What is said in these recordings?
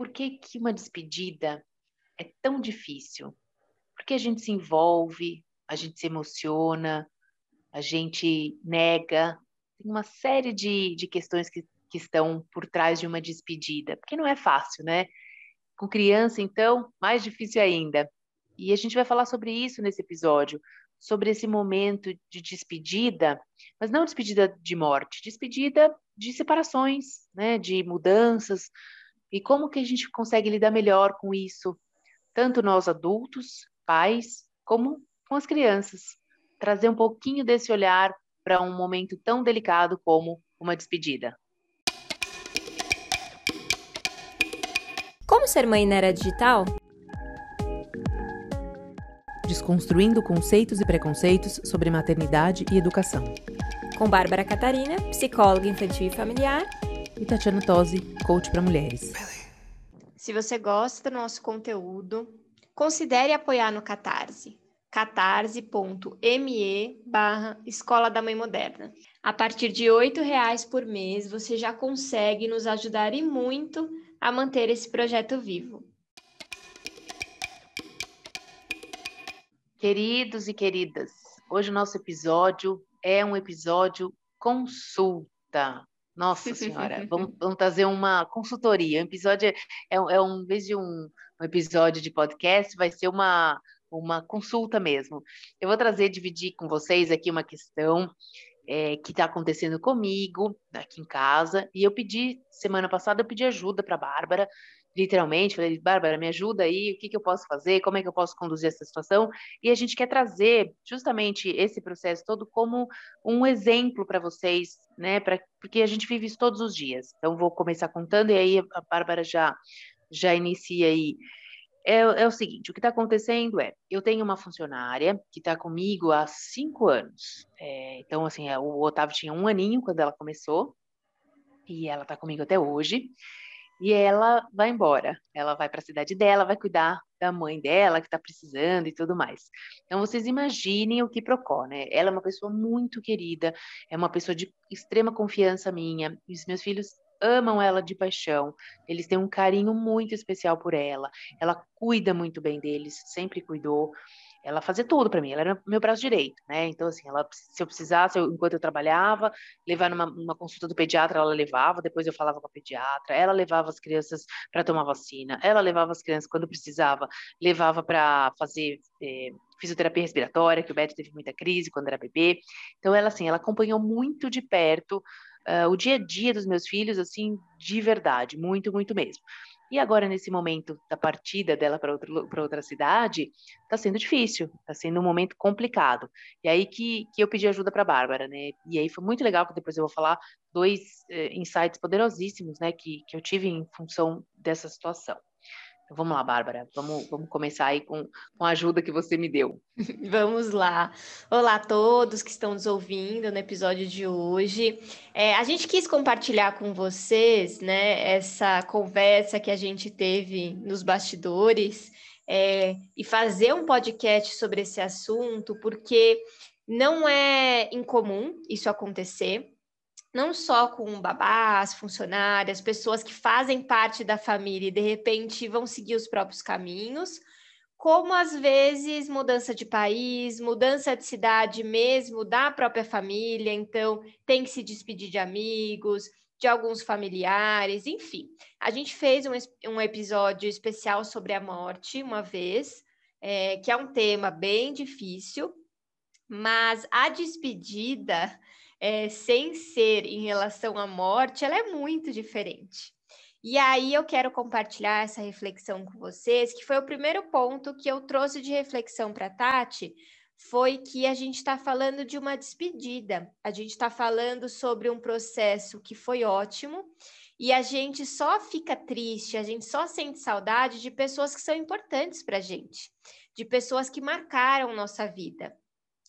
por que, que uma despedida é tão difícil? Porque a gente se envolve, a gente se emociona, a gente nega, tem uma série de, de questões que, que estão por trás de uma despedida, porque não é fácil, né? Com criança, então, mais difícil ainda. E a gente vai falar sobre isso nesse episódio, sobre esse momento de despedida, mas não despedida de morte, despedida de separações, né, de mudanças, e como que a gente consegue lidar melhor com isso, tanto nós adultos, pais, como com as crianças. Trazer um pouquinho desse olhar para um momento tão delicado como uma despedida. Como ser mãe na era digital? Desconstruindo conceitos e preconceitos sobre maternidade e educação. Com Bárbara Catarina, psicóloga infantil e familiar. E Tatiana Tosi, coach para mulheres. Se você gosta do nosso conteúdo, considere apoiar no Catarse catarse.me barra Escola da Mãe Moderna. A partir de R$ reais por mês, você já consegue nos ajudar e muito a manter esse projeto vivo. Queridos e queridas, hoje o nosso episódio é um episódio consulta. Nossa Senhora, vamos, vamos trazer uma consultoria. O episódio é, é um, em vez de um, um episódio de podcast, vai ser uma, uma consulta mesmo. Eu vou trazer, dividir com vocês aqui uma questão é, que está acontecendo comigo aqui em casa. E eu pedi, semana passada, eu pedi ajuda para a Bárbara, literalmente, falei, Bárbara, me ajuda aí, o que, que eu posso fazer, como é que eu posso conduzir essa situação? E a gente quer trazer justamente esse processo todo como um exemplo para vocês, né? Pra, porque a gente vive isso todos os dias. Então, vou começar contando, e aí a Bárbara já, já inicia aí é, é o seguinte: o que está acontecendo é, eu tenho uma funcionária que está comigo há cinco anos. É, então, assim, é, o Otávio tinha um aninho quando ela começou, e ela está comigo até hoje. E ela vai embora, ela vai para a cidade dela, vai cuidar da mãe dela que está precisando e tudo mais. Então vocês imaginem o que Procó, né? Ela é uma pessoa muito querida, é uma pessoa de extrema confiança minha. E os meus filhos amam ela de paixão, eles têm um carinho muito especial por ela, ela cuida muito bem deles, sempre cuidou. Ela fazia tudo para mim, ela era meu braço direito, né? Então, assim, ela, se eu precisasse, eu, enquanto eu trabalhava, levar numa, numa consulta do pediatra, ela levava, depois eu falava com a pediatra, ela levava as crianças para tomar vacina, ela levava as crianças quando precisava, levava para fazer é, fisioterapia respiratória, que o Beto teve muita crise quando era bebê. Então, ela, assim, ela acompanhou muito de perto uh, o dia a dia dos meus filhos, assim, de verdade, muito, muito mesmo. E agora, nesse momento da partida dela para outra cidade, está sendo difícil, está sendo um momento complicado. E aí que, que eu pedi ajuda para a Bárbara, né? E aí foi muito legal, que depois eu vou falar dois eh, insights poderosíssimos, né, que, que eu tive em função dessa situação. Vamos lá, Bárbara, vamos, vamos começar aí com, com a ajuda que você me deu. vamos lá. Olá a todos que estão nos ouvindo no episódio de hoje. É, a gente quis compartilhar com vocês, né, essa conversa que a gente teve nos bastidores é, e fazer um podcast sobre esse assunto, porque não é incomum isso acontecer não só com babás, funcionárias, pessoas que fazem parte da família e de repente vão seguir os próprios caminhos, como às vezes mudança de país, mudança de cidade mesmo da própria família, então tem que se despedir de amigos, de alguns familiares, enfim. A gente fez um, um episódio especial sobre a morte uma vez, é, que é um tema bem difícil, mas a despedida é, sem ser em relação à morte, ela é muito diferente. E aí eu quero compartilhar essa reflexão com vocês, que foi o primeiro ponto que eu trouxe de reflexão para Tati, foi que a gente está falando de uma despedida, a gente está falando sobre um processo que foi ótimo e a gente só fica triste, a gente só sente saudade de pessoas que são importantes para a gente, de pessoas que marcaram nossa vida.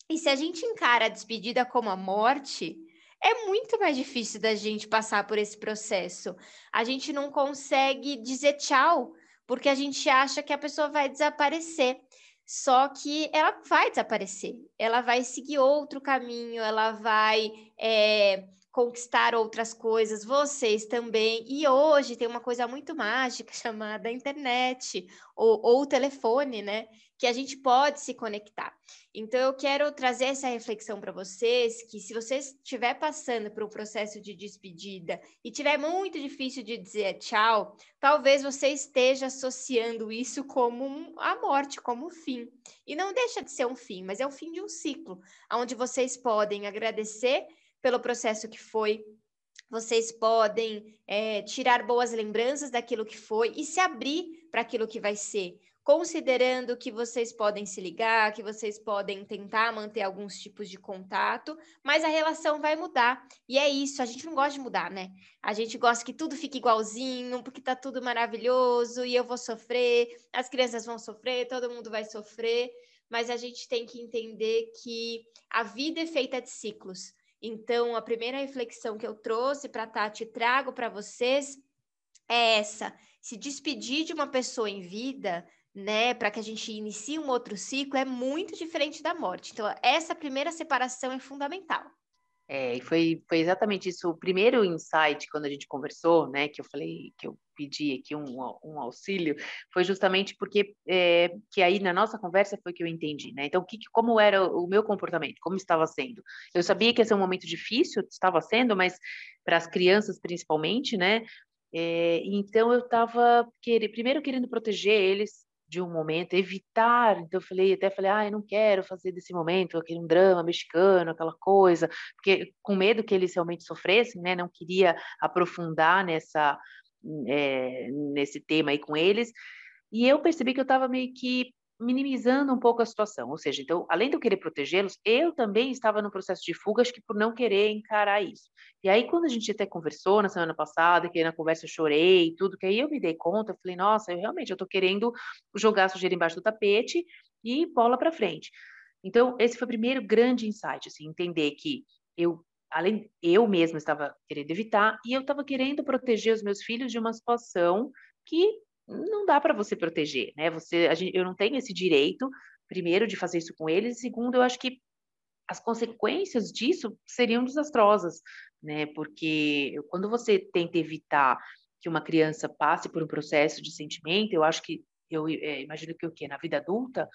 E se a gente encara a despedida como a morte, é muito mais difícil da gente passar por esse processo. A gente não consegue dizer tchau, porque a gente acha que a pessoa vai desaparecer. Só que ela vai desaparecer, ela vai seguir outro caminho, ela vai é, conquistar outras coisas, vocês também. E hoje tem uma coisa muito mágica chamada internet ou, ou telefone, né? Que a gente pode se conectar. Então, eu quero trazer essa reflexão para vocês: que se você estiver passando por um processo de despedida e tiver muito difícil de dizer tchau, talvez você esteja associando isso como a morte, como o fim. E não deixa de ser um fim, mas é o fim de um ciclo, onde vocês podem agradecer pelo processo que foi. Vocês podem é, tirar boas lembranças daquilo que foi e se abrir para aquilo que vai ser, considerando que vocês podem se ligar, que vocês podem tentar manter alguns tipos de contato, mas a relação vai mudar. E é isso, a gente não gosta de mudar, né? A gente gosta que tudo fique igualzinho, porque tá tudo maravilhoso e eu vou sofrer, as crianças vão sofrer, todo mundo vai sofrer, mas a gente tem que entender que a vida é feita de ciclos. Então, a primeira reflexão que eu trouxe para Tati trago para vocês é essa: se despedir de uma pessoa em vida, né, para que a gente inicie um outro ciclo, é muito diferente da morte. Então, essa primeira separação é fundamental. É, e foi, foi exatamente isso. O primeiro insight, quando a gente conversou, né, que eu falei, que eu pedi aqui um, um auxílio, foi justamente porque, é, que aí na nossa conversa foi que eu entendi, né? Então, que, como era o meu comportamento, como estava sendo? Eu sabia que ia ser um momento difícil, estava sendo, mas para as crianças principalmente, né? É, então, eu estava, quer, primeiro querendo proteger eles, de um momento, evitar. Então, eu falei, até falei, ah, eu não quero fazer desse momento aquele um drama mexicano, aquela coisa, porque com medo que eles realmente sofressem, né? Não queria aprofundar nessa é, nesse tema aí com eles. E eu percebi que eu estava meio que minimizando um pouco a situação. Ou seja, então, além de eu querer protegê-los, eu também estava no processo de fuga, acho que por não querer encarar isso. E aí, quando a gente até conversou na semana passada, que na conversa eu chorei tudo, que aí eu me dei conta, eu falei, nossa, eu realmente eu querendo jogar a sujeira embaixo do tapete e bola para frente. Então, esse foi o primeiro grande insight, assim, entender que eu além eu mesma estava querendo evitar e eu estava querendo proteger os meus filhos de uma situação que não dá para você proteger, né? Você, gente, eu não tenho esse direito, primeiro, de fazer isso com eles, e segundo, eu acho que as consequências disso seriam desastrosas, né? Porque quando você tenta evitar que uma criança passe por um processo de sentimento, eu acho que eu é, imagino que o que na vida adulta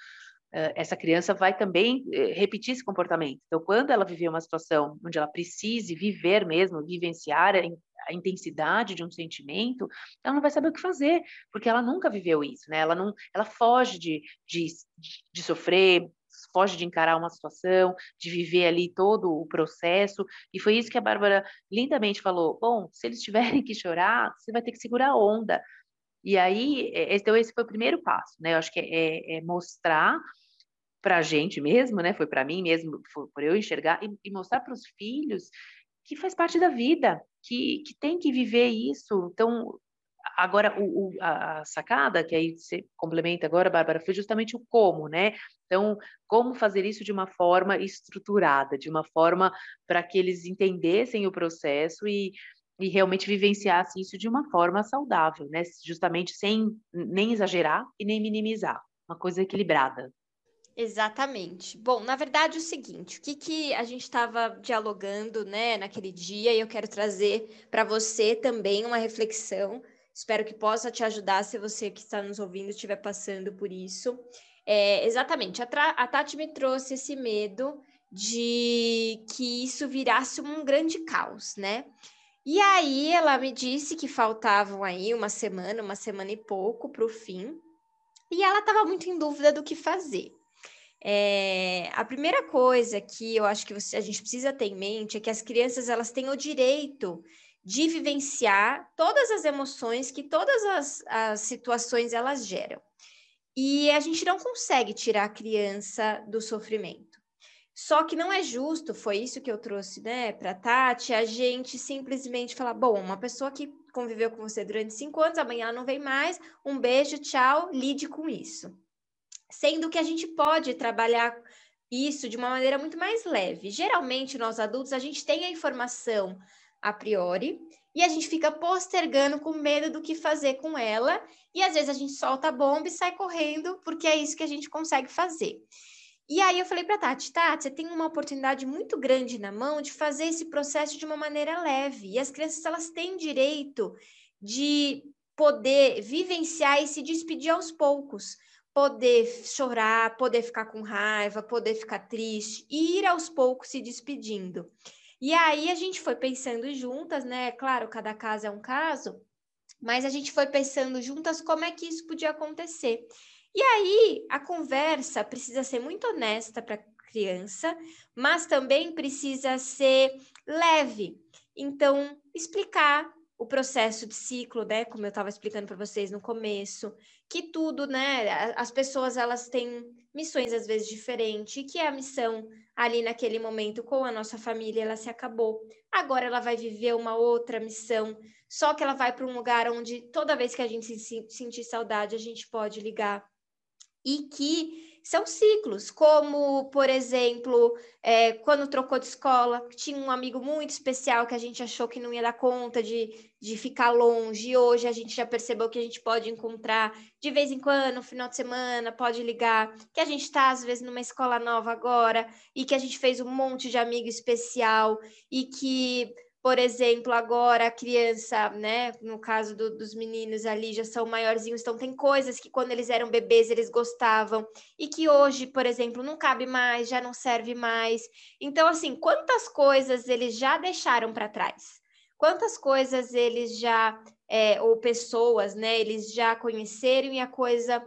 essa criança vai também eh, repetir esse comportamento. Então, quando ela viver uma situação onde ela precise viver mesmo, vivenciar a intensidade de um sentimento, ela não vai saber o que fazer, porque ela nunca viveu isso, né? Ela não, ela foge de, de, de sofrer, foge de encarar uma situação, de viver ali todo o processo. E foi isso que a Bárbara lindamente falou. Bom, se eles tiverem que chorar, você vai ter que segurar a onda. E aí, é, então esse foi o primeiro passo, né? Eu acho que é, é mostrar para a gente mesmo, né? Foi para mim mesmo, foi por eu enxergar e, e mostrar para os filhos que faz parte da vida, que, que tem que viver isso. Então, agora o, o, a sacada que aí você complementa agora, Bárbara, foi justamente o como, né? Então, como fazer isso de uma forma estruturada, de uma forma para que eles entendessem o processo e, e realmente vivenciassem isso de uma forma saudável, né? Justamente sem nem exagerar e nem minimizar, uma coisa equilibrada. Exatamente. Bom, na verdade, é o seguinte, o que, que a gente estava dialogando, né, naquele dia, e eu quero trazer para você também uma reflexão. Espero que possa te ajudar se você que está nos ouvindo estiver passando por isso. É, exatamente, a, a Tati me trouxe esse medo de que isso virasse um grande caos, né? E aí ela me disse que faltavam aí uma semana, uma semana e pouco para o fim, e ela estava muito em dúvida do que fazer. É, a primeira coisa que eu acho que você, a gente precisa ter em mente é que as crianças elas têm o direito de vivenciar todas as emoções que todas as, as situações elas geram. E a gente não consegue tirar a criança do sofrimento. Só que não é justo, foi isso que eu trouxe, né, para Tati, a gente simplesmente falar, bom, uma pessoa que conviveu com você durante cinco anos, amanhã não vem mais, um beijo, tchau, lide com isso sendo que a gente pode trabalhar isso de uma maneira muito mais leve. Geralmente, nós adultos, a gente tem a informação a priori e a gente fica postergando com medo do que fazer com ela, e às vezes a gente solta a bomba e sai correndo, porque é isso que a gente consegue fazer. E aí eu falei para Tati, Tati, você tem uma oportunidade muito grande na mão de fazer esse processo de uma maneira leve. E as crianças elas têm direito de poder vivenciar e se despedir aos poucos, poder chorar, poder ficar com raiva, poder ficar triste, e ir aos poucos se despedindo. E aí a gente foi pensando juntas, né? Claro, cada caso é um caso, mas a gente foi pensando juntas como é que isso podia acontecer. E aí a conversa precisa ser muito honesta para a criança, mas também precisa ser leve. Então, explicar o processo de ciclo, né, como eu estava explicando para vocês no começo, que tudo, né, as pessoas elas têm missões às vezes diferentes, que a missão ali naquele momento com a nossa família ela se acabou. Agora ela vai viver uma outra missão, só que ela vai para um lugar onde toda vez que a gente se sentir saudade, a gente pode ligar e que são ciclos, como, por exemplo, é, quando trocou de escola, tinha um amigo muito especial que a gente achou que não ia dar conta de, de ficar longe, e hoje a gente já percebeu que a gente pode encontrar de vez em quando, no final de semana, pode ligar, que a gente está, às vezes, numa escola nova agora, e que a gente fez um monte de amigo especial, e que por exemplo, agora a criança, né, no caso do, dos meninos ali, já são maiorzinhos, então tem coisas que quando eles eram bebês eles gostavam e que hoje, por exemplo, não cabe mais, já não serve mais. Então, assim, quantas coisas eles já deixaram para trás? Quantas coisas eles já, é, ou pessoas, né, eles já conheceram e a coisa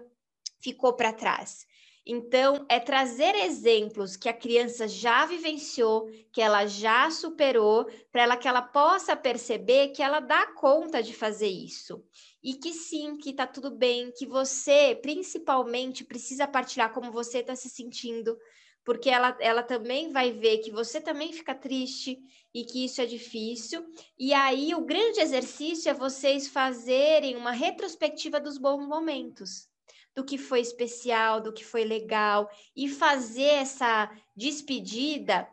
ficou para trás. Então, é trazer exemplos que a criança já vivenciou, que ela já superou, para ela que ela possa perceber que ela dá conta de fazer isso. E que sim, que está tudo bem, que você, principalmente, precisa partilhar como você está se sentindo, porque ela, ela também vai ver que você também fica triste e que isso é difícil. E aí, o grande exercício é vocês fazerem uma retrospectiva dos bons momentos do que foi especial, do que foi legal e fazer essa despedida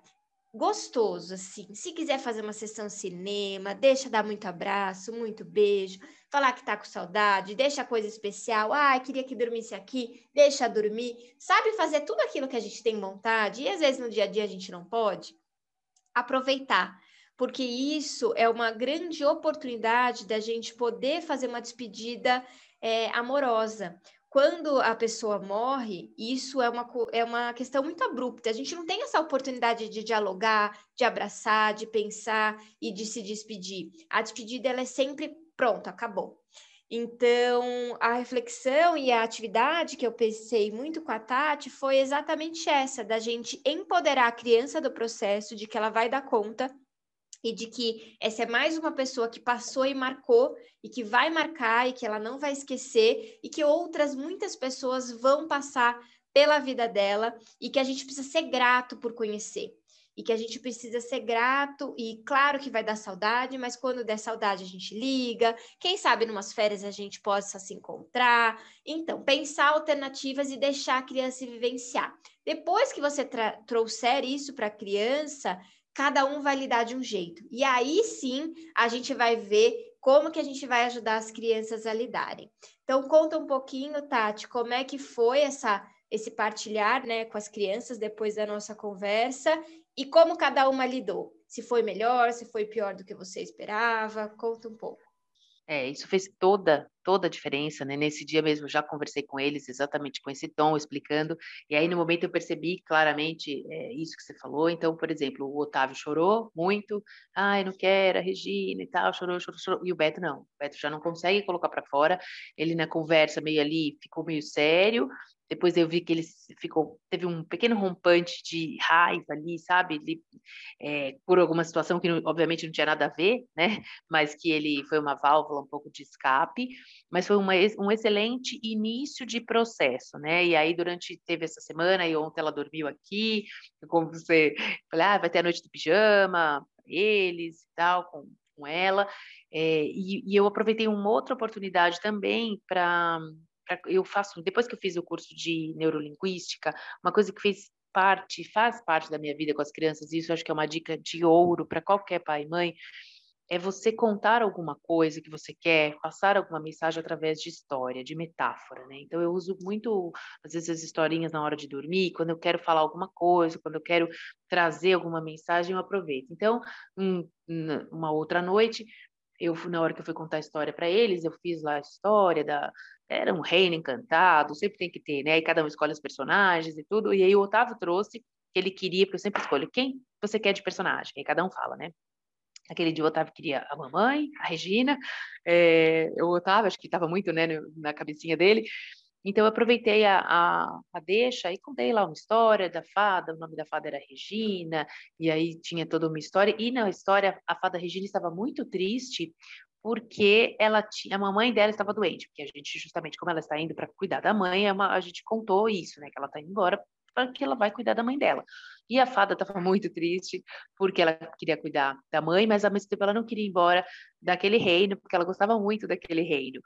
gostoso, assim. Se quiser fazer uma sessão cinema, deixa dar muito abraço, muito beijo, falar que tá com saudade, deixa coisa especial. Ah, queria que dormisse aqui, deixa dormir. Sabe fazer tudo aquilo que a gente tem vontade e às vezes no dia a dia a gente não pode? Aproveitar porque isso é uma grande oportunidade da gente poder fazer uma despedida é, amorosa quando a pessoa morre, isso é uma, é uma questão muito abrupta. A gente não tem essa oportunidade de dialogar, de abraçar, de pensar e de se despedir. A despedida ela é sempre pronto, acabou. Então, a reflexão e a atividade que eu pensei muito com a Tati foi exatamente essa, da gente empoderar a criança do processo, de que ela vai dar conta e de que essa é mais uma pessoa que passou e marcou e que vai marcar e que ela não vai esquecer e que outras muitas pessoas vão passar pela vida dela e que a gente precisa ser grato por conhecer. E que a gente precisa ser grato, e claro que vai dar saudade, mas quando der saudade a gente liga. Quem sabe numas férias a gente possa se encontrar. Então, pensar alternativas e deixar a criança vivenciar. Depois que você trouxer isso para a criança, cada um vai lidar de um jeito. E aí sim a gente vai ver como que a gente vai ajudar as crianças a lidarem. Então conta um pouquinho, Tati, como é que foi essa esse partilhar, né, com as crianças depois da nossa conversa e como cada uma lidou. Se foi melhor, se foi pior do que você esperava, conta um pouco. É, isso fez toda, toda a diferença, né? Nesse dia mesmo já conversei com eles exatamente com esse tom, explicando, e aí no momento eu percebi claramente é, isso que você falou. Então, por exemplo, o Otávio chorou muito, ai, não quero, a Regina e tal, chorou, chorou, chorou, e o Beto não, o Beto já não consegue colocar para fora, ele na conversa meio ali ficou meio sério, depois eu vi que ele ficou, teve um pequeno rompante de raiva ali, sabe? Ele, é, por alguma situação que obviamente não tinha nada a ver, né? Mas que ele foi uma válvula um pouco de escape, mas foi uma, um excelente início de processo, né? E aí durante teve essa semana e ontem ela dormiu aqui, como você, falei, ah, vai ter a noite do pijama, eles e tal, com, com ela. É, e, e eu aproveitei uma outra oportunidade também para eu faço, depois que eu fiz o curso de neurolinguística, uma coisa que fez parte, faz parte da minha vida com as crianças, e isso acho que é uma dica de ouro para qualquer pai e mãe, é você contar alguma coisa que você quer, passar alguma mensagem através de história, de metáfora, né? Então eu uso muito, às vezes, as historinhas na hora de dormir, quando eu quero falar alguma coisa, quando eu quero trazer alguma mensagem, eu aproveito. Então, um, uma outra noite, eu na hora que eu fui contar a história para eles, eu fiz lá a história da era um reino encantado, sempre tem que ter, né? E cada um escolhe os personagens e tudo. E aí o Otávio trouxe que ele queria, porque eu sempre escolho quem você quer de personagem, aí cada um fala, né? Aquele dia o Otávio queria a mamãe, a Regina, é, o Otávio, acho que estava muito né, na cabecinha dele. Então eu aproveitei a, a, a, deixa e contei lá uma história da fada, o nome da fada era Regina, e aí tinha toda uma história. E na história, a fada Regina estava muito triste porque ela tinha, a mamãe dela estava doente, porque a gente, justamente como ela está indo para cuidar da mãe, é uma, a gente contou isso, né? Que ela está indo embora porque ela vai cuidar da mãe dela. E a fada estava muito triste porque ela queria cuidar da mãe, mas ao mesmo tempo ela não queria ir embora daquele reino, porque ela gostava muito daquele reino.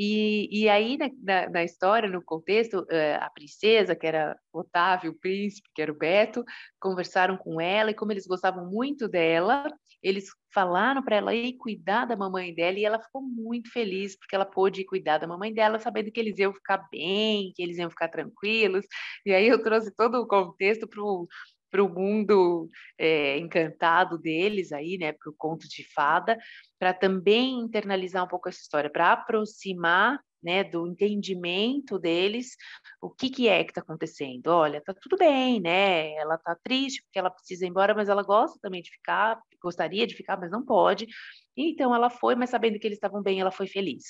E, e aí, na, na, na, história, no contexto, eh, a princesa, que era Otávio, o príncipe, que era o Beto, conversaram com ela, e como eles gostavam muito dela, eles falaram para ela ir cuidar da mamãe dela, e ela ficou muito feliz, porque ela pôde cuidar da mamãe dela, sabendo que eles iam ficar bem, que eles iam ficar tranquilos. E aí eu trouxe todo o contexto para o para o mundo é, encantado deles aí, né, para o conto de fada, para também internalizar um pouco essa história, para aproximar, né, do entendimento deles, o que que é que está acontecendo. Olha, tá tudo bem, né? Ela tá triste porque ela precisa ir embora, mas ela gosta também de ficar, gostaria de ficar, mas não pode. Então ela foi, mas sabendo que eles estavam bem, ela foi feliz.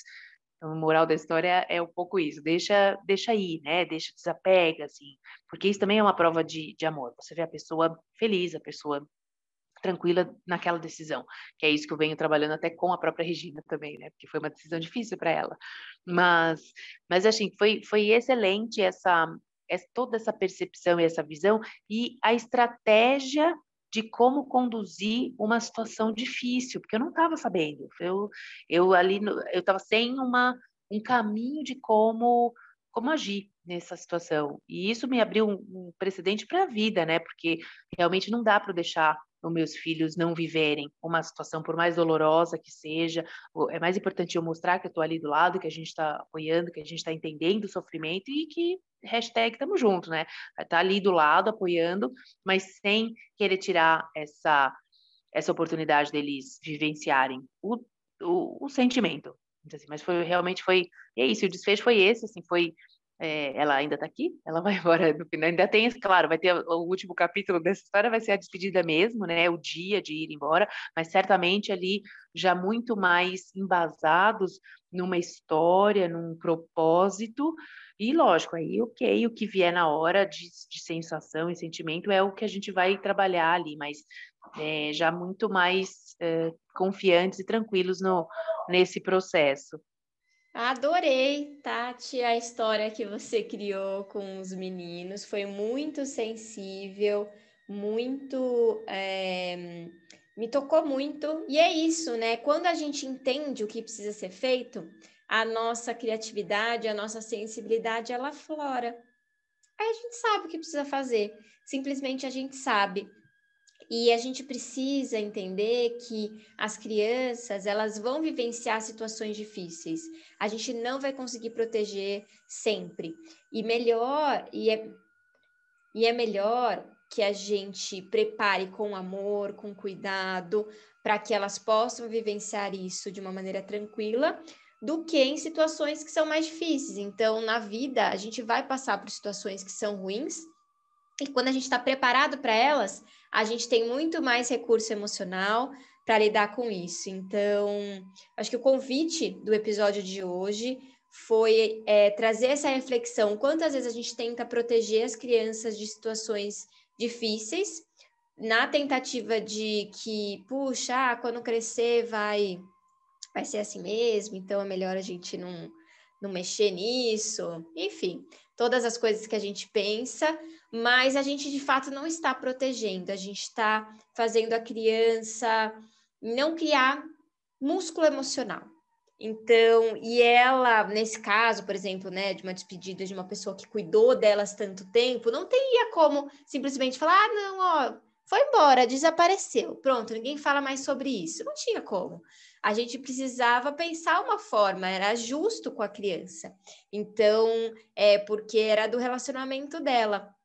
Então, a moral da história é um pouco isso, deixa, deixa ir, né? Deixa, desapega, assim, porque isso também é uma prova de, de amor. Você vê a pessoa feliz, a pessoa tranquila naquela decisão, que é isso que eu venho trabalhando até com a própria Regina também, né? Porque foi uma decisão difícil para ela, mas, mas assim, foi, foi excelente essa, essa toda essa percepção e essa visão e a estratégia de como conduzir uma situação difícil, porque eu não estava sabendo. Eu, eu ali, eu estava sem uma, um caminho de como, como agir nessa situação. E isso me abriu um, um precedente para a vida, né? Porque realmente não dá para deixar os meus filhos não viverem uma situação, por mais dolorosa que seja, é mais importante eu mostrar que eu estou ali do lado, que a gente está apoiando, que a gente está entendendo o sofrimento e que hashtag estamos juntos, né? Tá ali do lado, apoiando, mas sem querer tirar essa, essa oportunidade deles vivenciarem o, o, o sentimento. Assim, mas foi realmente foi, é isso, o desfecho foi esse, assim, foi é, ela ainda está aqui, ela vai embora no final. Ainda tem, claro, vai ter o último capítulo dessa história, vai ser a despedida mesmo, né? O dia de ir embora, mas certamente ali já muito mais embasados numa história, num propósito. E lógico, aí ok, o que vier na hora de, de sensação e sentimento é o que a gente vai trabalhar ali, mas é, já muito mais é, confiantes e tranquilos no, nesse processo. Adorei, Tati, a história que você criou com os meninos. Foi muito sensível, muito. É, me tocou muito. E é isso, né? Quando a gente entende o que precisa ser feito, a nossa criatividade, a nossa sensibilidade, ela flora. Aí a gente sabe o que precisa fazer. Simplesmente a gente sabe. E a gente precisa entender que as crianças, elas vão vivenciar situações difíceis. A gente não vai conseguir proteger sempre. E melhor, e é, e é melhor que a gente prepare com amor, com cuidado, para que elas possam vivenciar isso de uma maneira tranquila, do que em situações que são mais difíceis. Então, na vida, a gente vai passar por situações que são ruins, e quando a gente está preparado para elas, a gente tem muito mais recurso emocional para lidar com isso. Então, acho que o convite do episódio de hoje foi é, trazer essa reflexão. Quantas vezes a gente tenta proteger as crianças de situações difíceis, na tentativa de que, puxa, ah, quando crescer vai, vai ser assim mesmo, então é melhor a gente não, não mexer nisso. Enfim, todas as coisas que a gente pensa, mas a gente de fato não está protegendo, a gente está fazendo a criança não criar músculo emocional. Então, e ela, nesse caso, por exemplo, né, de uma despedida de uma pessoa que cuidou delas tanto tempo, não teria como simplesmente falar: ah, não, ó, foi embora, desapareceu. Pronto, ninguém fala mais sobre isso. Não tinha como. A gente precisava pensar uma forma, era justo com a criança. Então, é porque era do relacionamento dela.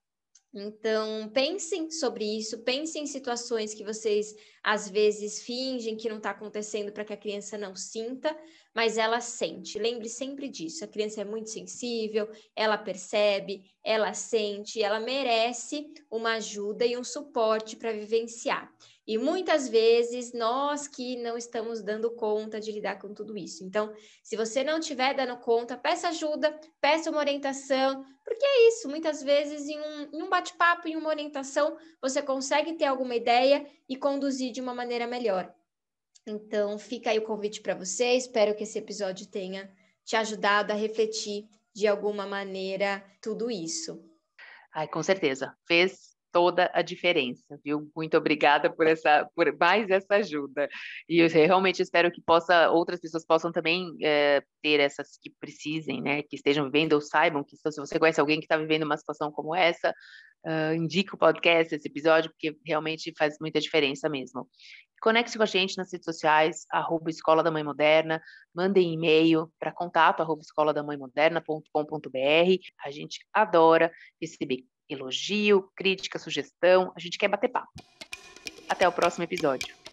Então, pensem sobre isso, pensem em situações que vocês às vezes fingem que não está acontecendo para que a criança não sinta, mas ela sente. Lembre sempre disso. A criança é muito sensível, ela percebe, ela sente, ela merece uma ajuda e um suporte para vivenciar. E muitas vezes nós que não estamos dando conta de lidar com tudo isso. Então, se você não estiver dando conta, peça ajuda, peça uma orientação, porque é isso. Muitas vezes, em um, em um bate-papo, em uma orientação, você consegue ter alguma ideia e conduzir de uma maneira melhor. Então, fica aí o convite para você. Espero que esse episódio tenha te ajudado a refletir de alguma maneira tudo isso. Ai, com certeza. Fez toda a diferença, viu? Muito obrigada por essa, por mais essa ajuda. E eu realmente espero que possa outras pessoas possam também é, ter essas que precisem, né? Que estejam vivendo ou saibam que se você conhece alguém que está vivendo uma situação como essa, uh, indique o podcast, esse episódio, porque realmente faz muita diferença mesmo. Conecte com a gente nas redes sociais, arroba Escola da Mãe Moderna, mandem e-mail para contato arroba escoladamãemoderna.com.br. A gente adora receber elogio, crítica, sugestão. A gente quer bater papo. Até o próximo episódio.